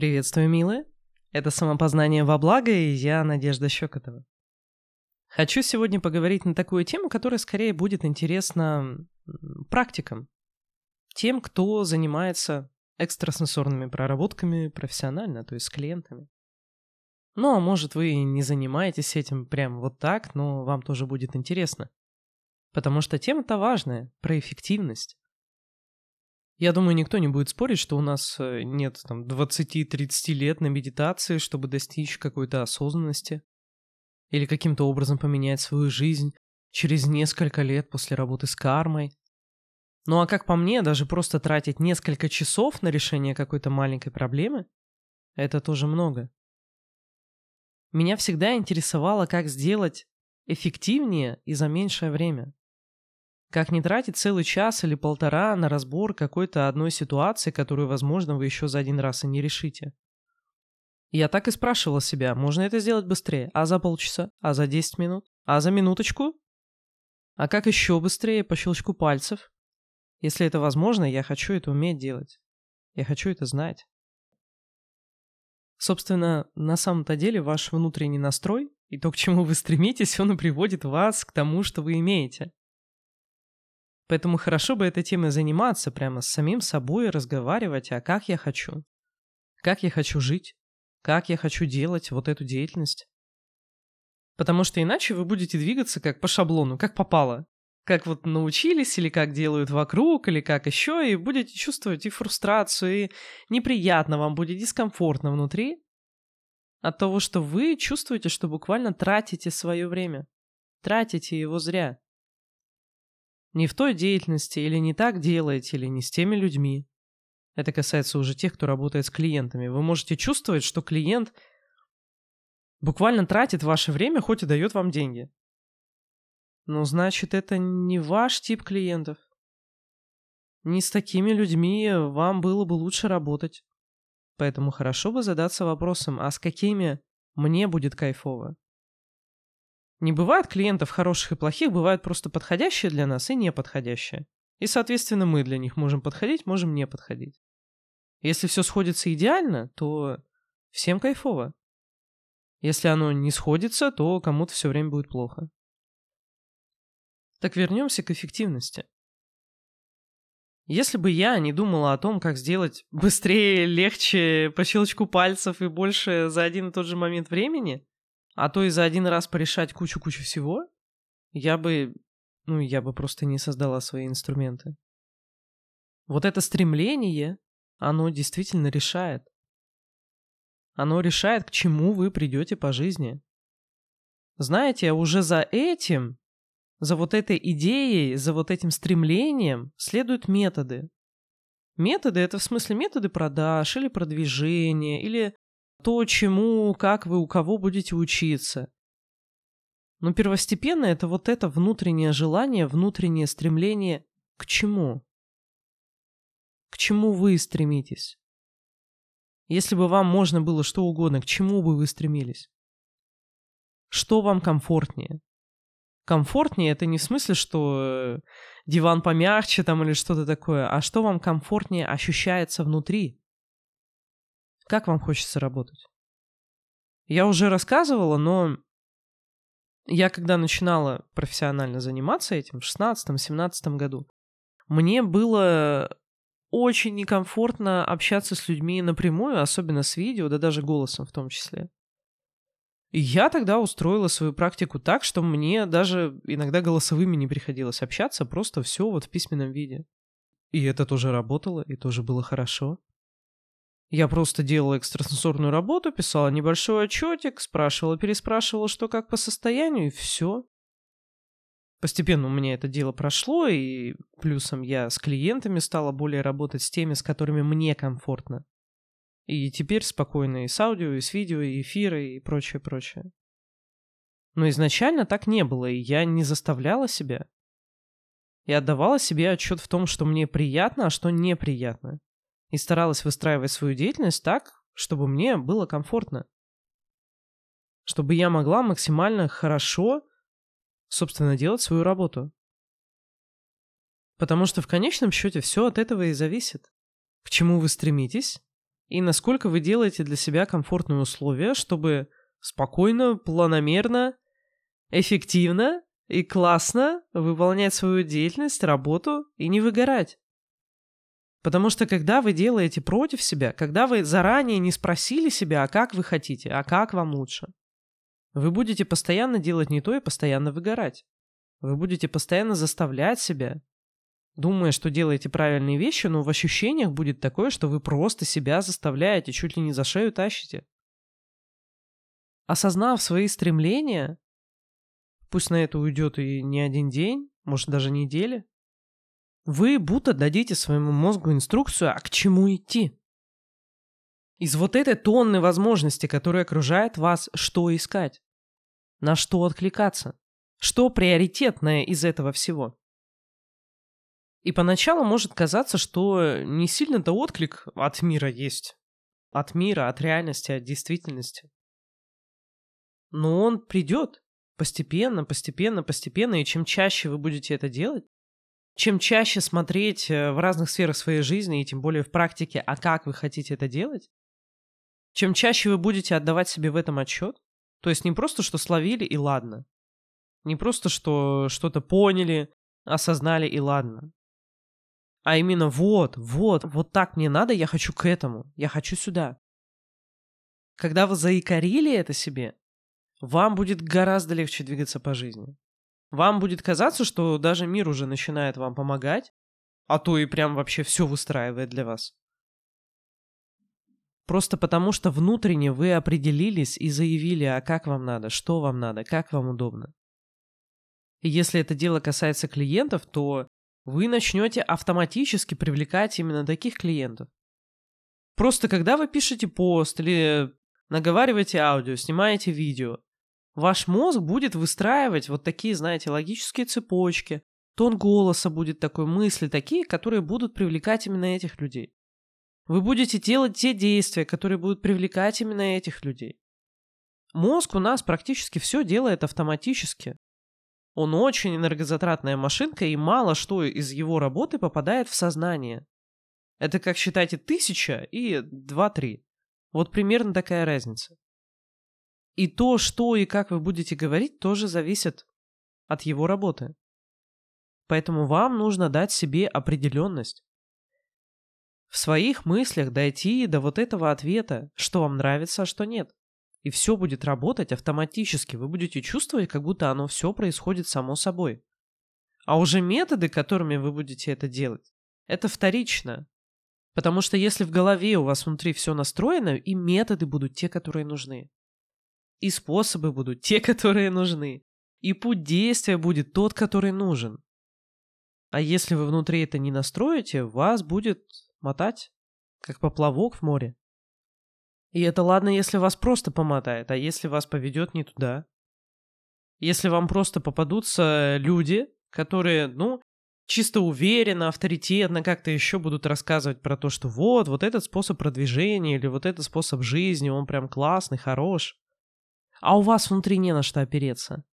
Приветствую, милые. Это самопознание во благо, и я Надежда Щекотова. Хочу сегодня поговорить на такую тему, которая скорее будет интересна практикам. Тем, кто занимается экстрасенсорными проработками профессионально, то есть с клиентами. Ну, а может, вы не занимаетесь этим прям вот так, но вам тоже будет интересно. Потому что тема-то важная, про эффективность. Я думаю, никто не будет спорить, что у нас э, нет там 20-30 лет на медитации, чтобы достичь какой-то осознанности или каким-то образом поменять свою жизнь через несколько лет после работы с кармой. Ну а как по мне, даже просто тратить несколько часов на решение какой-то маленькой проблемы, это тоже много. Меня всегда интересовало, как сделать эффективнее и за меньшее время. Как не тратить целый час или полтора на разбор какой-то одной ситуации, которую, возможно, вы еще за один раз и не решите. Я так и спрашивал себя, можно это сделать быстрее? А за полчаса? А за 10 минут? А за минуточку? А как еще быстрее по щелчку пальцев? Если это возможно, я хочу это уметь делать. Я хочу это знать. Собственно, на самом-то деле ваш внутренний настрой и то, к чему вы стремитесь, он и приводит вас к тому, что вы имеете. Поэтому хорошо бы этой темой заниматься, прямо с самим собой разговаривать, а как я хочу. Как я хочу жить. Как я хочу делать вот эту деятельность. Потому что иначе вы будете двигаться как по шаблону, как попало. Как вот научились, или как делают вокруг, или как еще, и будете чувствовать и фрустрацию, и неприятно вам будет, дискомфортно внутри от того, что вы чувствуете, что буквально тратите свое время. Тратите его зря. Не в той деятельности, или не так делаете, или не с теми людьми. Это касается уже тех, кто работает с клиентами. Вы можете чувствовать, что клиент буквально тратит ваше время, хоть и дает вам деньги. Ну, значит, это не ваш тип клиентов. Не с такими людьми вам было бы лучше работать. Поэтому хорошо бы задаться вопросом, а с какими мне будет кайфово? Не бывает клиентов хороших и плохих, бывают просто подходящие для нас и неподходящие. И, соответственно, мы для них можем подходить, можем не подходить. Если все сходится идеально, то всем кайфово. Если оно не сходится, то кому-то все время будет плохо. Так вернемся к эффективности. Если бы я не думала о том, как сделать быстрее, легче, по щелчку пальцев и больше за один и тот же момент времени, а то и за один раз порешать кучу-кучу всего, я бы, ну, я бы просто не создала свои инструменты. Вот это стремление, оно действительно решает. Оно решает, к чему вы придете по жизни. Знаете, уже за этим, за вот этой идеей, за вот этим стремлением следуют методы. Методы — это в смысле методы продаж или продвижения, или то, чему, как вы, у кого будете учиться. Но первостепенно это вот это внутреннее желание, внутреннее стремление к чему? К чему вы стремитесь? Если бы вам можно было что угодно, к чему бы вы стремились? Что вам комфортнее? Комфортнее это не в смысле, что э, диван помягче там или что-то такое, а что вам комфортнее ощущается внутри? Как вам хочется работать? Я уже рассказывала, но я когда начинала профессионально заниматься этим в 16-17 году, мне было очень некомфортно общаться с людьми напрямую, особенно с видео, да даже голосом в том числе. И я тогда устроила свою практику так, что мне даже иногда голосовыми не приходилось общаться, просто все вот в письменном виде. И это тоже работало, и тоже было хорошо. Я просто делала экстрасенсорную работу, писала небольшой отчетик, спрашивала, переспрашивала, что как по состоянию, и все. Постепенно у меня это дело прошло, и плюсом я с клиентами стала более работать с теми, с которыми мне комфортно. И теперь спокойно и с аудио, и с видео, и эфиры, и прочее, прочее. Но изначально так не было, и я не заставляла себя. Я отдавала себе отчет в том, что мне приятно, а что неприятно и старалась выстраивать свою деятельность так, чтобы мне было комфортно. Чтобы я могла максимально хорошо, собственно, делать свою работу. Потому что в конечном счете все от этого и зависит. К чему вы стремитесь и насколько вы делаете для себя комфортные условия, чтобы спокойно, планомерно, эффективно и классно выполнять свою деятельность, работу и не выгорать. Потому что когда вы делаете против себя, когда вы заранее не спросили себя, а как вы хотите, а как вам лучше, вы будете постоянно делать не то и постоянно выгорать. Вы будете постоянно заставлять себя, думая, что делаете правильные вещи, но в ощущениях будет такое, что вы просто себя заставляете, чуть ли не за шею тащите. Осознав свои стремления, пусть на это уйдет и не один день, может даже недели, вы будто дадите своему мозгу инструкцию, а к чему идти. Из вот этой тонны возможностей, которые окружают вас, что искать? На что откликаться? Что приоритетное из этого всего? И поначалу может казаться, что не сильно-то отклик от мира есть. От мира, от реальности, от действительности. Но он придет постепенно, постепенно, постепенно, и чем чаще вы будете это делать, чем чаще смотреть э, в разных сферах своей жизни, и тем более в практике, а как вы хотите это делать, чем чаще вы будете отдавать себе в этом отчет, то есть не просто, что словили и ладно, не просто, что что-то поняли, осознали и ладно, а именно вот, вот, вот так мне надо, я хочу к этому, я хочу сюда. Когда вы заикарили это себе, вам будет гораздо легче двигаться по жизни. Вам будет казаться, что даже мир уже начинает вам помогать, а то и прям вообще все выстраивает для вас. Просто потому, что внутренне вы определились и заявили, а как вам надо, что вам надо, как вам удобно. И если это дело касается клиентов, то вы начнете автоматически привлекать именно таких клиентов. Просто когда вы пишете пост или наговариваете аудио, снимаете видео, ваш мозг будет выстраивать вот такие, знаете, логические цепочки, тон голоса будет такой, мысли такие, которые будут привлекать именно этих людей. Вы будете делать те действия, которые будут привлекать именно этих людей. Мозг у нас практически все делает автоматически. Он очень энергозатратная машинка, и мало что из его работы попадает в сознание. Это как считайте тысяча и два-три. Вот примерно такая разница. И то, что и как вы будете говорить, тоже зависит от его работы. Поэтому вам нужно дать себе определенность. В своих мыслях дойти до вот этого ответа, что вам нравится, а что нет. И все будет работать автоматически. Вы будете чувствовать, как будто оно все происходит само собой. А уже методы, которыми вы будете это делать, это вторично. Потому что если в голове у вас внутри все настроено, и методы будут те, которые нужны. И способы будут те, которые нужны. И путь действия будет тот, который нужен. А если вы внутри это не настроите, вас будет мотать, как поплавок в море. И это ладно, если вас просто помотает, а если вас поведет не туда? Если вам просто попадутся люди, которые, ну, чисто уверенно, авторитетно как-то еще будут рассказывать про то, что вот, вот этот способ продвижения или вот этот способ жизни, он прям классный, хорош. А у вас внутри не на что опереться.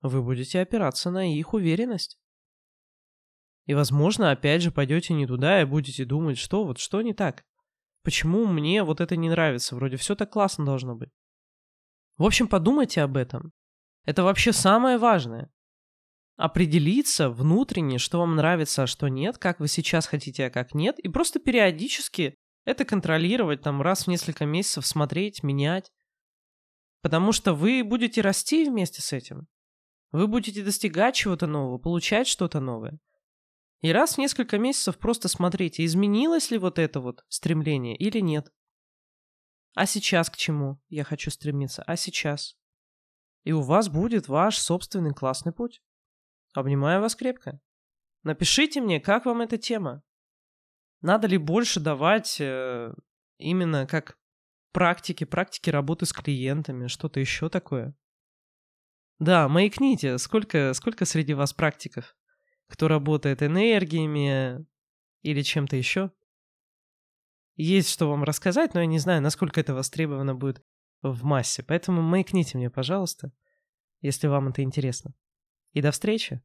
Вы будете опираться на их уверенность. И, возможно, опять же пойдете не туда и будете думать, что вот что не так. Почему мне вот это не нравится? Вроде все так классно должно быть. В общем, подумайте об этом. Это вообще самое важное. Определиться внутренне, что вам нравится, а что нет, как вы сейчас хотите, а как нет, и просто периодически это контролировать, там раз в несколько месяцев смотреть, менять. Потому что вы будете расти вместе с этим. Вы будете достигать чего-то нового, получать что-то новое. И раз в несколько месяцев просто смотрите, изменилось ли вот это вот стремление или нет. А сейчас к чему я хочу стремиться? А сейчас? И у вас будет ваш собственный классный путь. Обнимаю вас крепко. Напишите мне, как вам эта тема. Надо ли больше давать э, именно как практики, практики работы с клиентами, что-то еще такое? Да, маякните, сколько, сколько среди вас практиков? кто работает энергиями или чем-то еще. Есть что вам рассказать, но я не знаю, насколько это востребовано будет в массе. Поэтому маякните мне, пожалуйста, если вам это интересно. И до встречи!